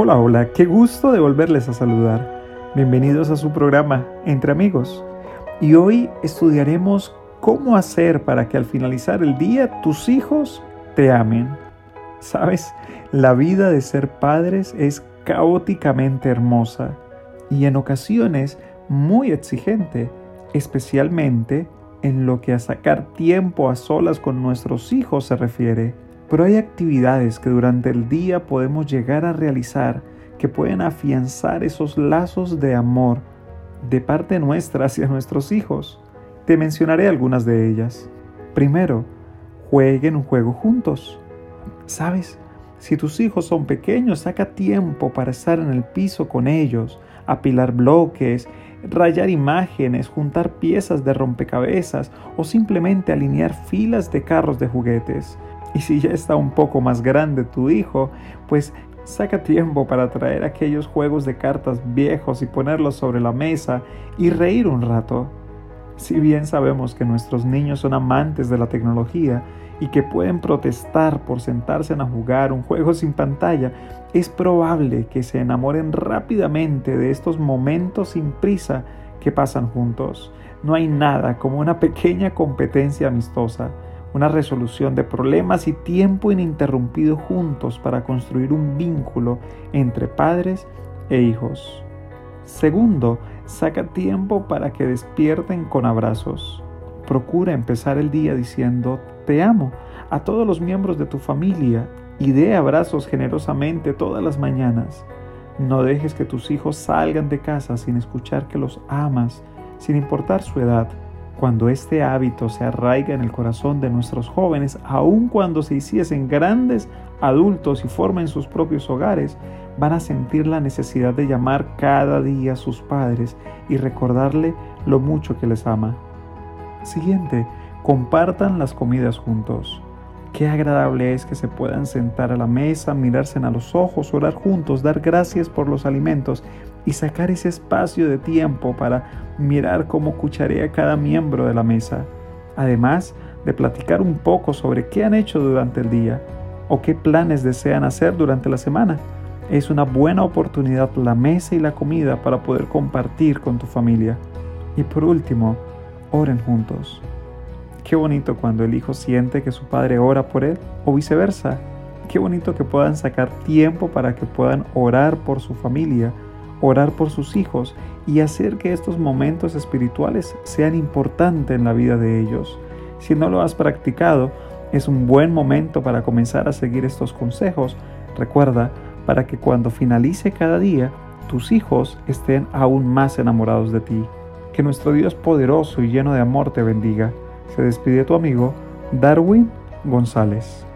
Hola, hola, qué gusto de volverles a saludar. Bienvenidos a su programa Entre Amigos. Y hoy estudiaremos cómo hacer para que al finalizar el día tus hijos te amen. Sabes, la vida de ser padres es caóticamente hermosa y en ocasiones muy exigente, especialmente en lo que a sacar tiempo a solas con nuestros hijos se refiere. Pero hay actividades que durante el día podemos llegar a realizar que pueden afianzar esos lazos de amor de parte nuestra hacia nuestros hijos. Te mencionaré algunas de ellas. Primero, jueguen un juego juntos. ¿Sabes? Si tus hijos son pequeños, saca tiempo para estar en el piso con ellos, apilar bloques, rayar imágenes, juntar piezas de rompecabezas o simplemente alinear filas de carros de juguetes. Y si ya está un poco más grande tu hijo, pues saca tiempo para traer aquellos juegos de cartas viejos y ponerlos sobre la mesa y reír un rato. Si bien sabemos que nuestros niños son amantes de la tecnología y que pueden protestar por sentarse a jugar un juego sin pantalla, es probable que se enamoren rápidamente de estos momentos sin prisa que pasan juntos. No hay nada como una pequeña competencia amistosa una resolución de problemas y tiempo ininterrumpido juntos para construir un vínculo entre padres e hijos. Segundo, saca tiempo para que despierten con abrazos. Procura empezar el día diciendo te amo a todos los miembros de tu familia y dé abrazos generosamente todas las mañanas. No dejes que tus hijos salgan de casa sin escuchar que los amas, sin importar su edad. Cuando este hábito se arraiga en el corazón de nuestros jóvenes, aun cuando se hiciesen grandes adultos y formen sus propios hogares, van a sentir la necesidad de llamar cada día a sus padres y recordarle lo mucho que les ama. Siguiente, compartan las comidas juntos. Qué agradable es que se puedan sentar a la mesa, mirarse a los ojos, orar juntos, dar gracias por los alimentos y sacar ese espacio de tiempo para mirar cómo cucharea cada miembro de la mesa. Además de platicar un poco sobre qué han hecho durante el día o qué planes desean hacer durante la semana. Es una buena oportunidad la mesa y la comida para poder compartir con tu familia. Y por último, oren juntos. Qué bonito cuando el hijo siente que su padre ora por él o viceversa. Qué bonito que puedan sacar tiempo para que puedan orar por su familia, orar por sus hijos y hacer que estos momentos espirituales sean importantes en la vida de ellos. Si no lo has practicado, es un buen momento para comenzar a seguir estos consejos. Recuerda, para que cuando finalice cada día, tus hijos estén aún más enamorados de ti. Que nuestro Dios poderoso y lleno de amor te bendiga. Se despide tu amigo Darwin González.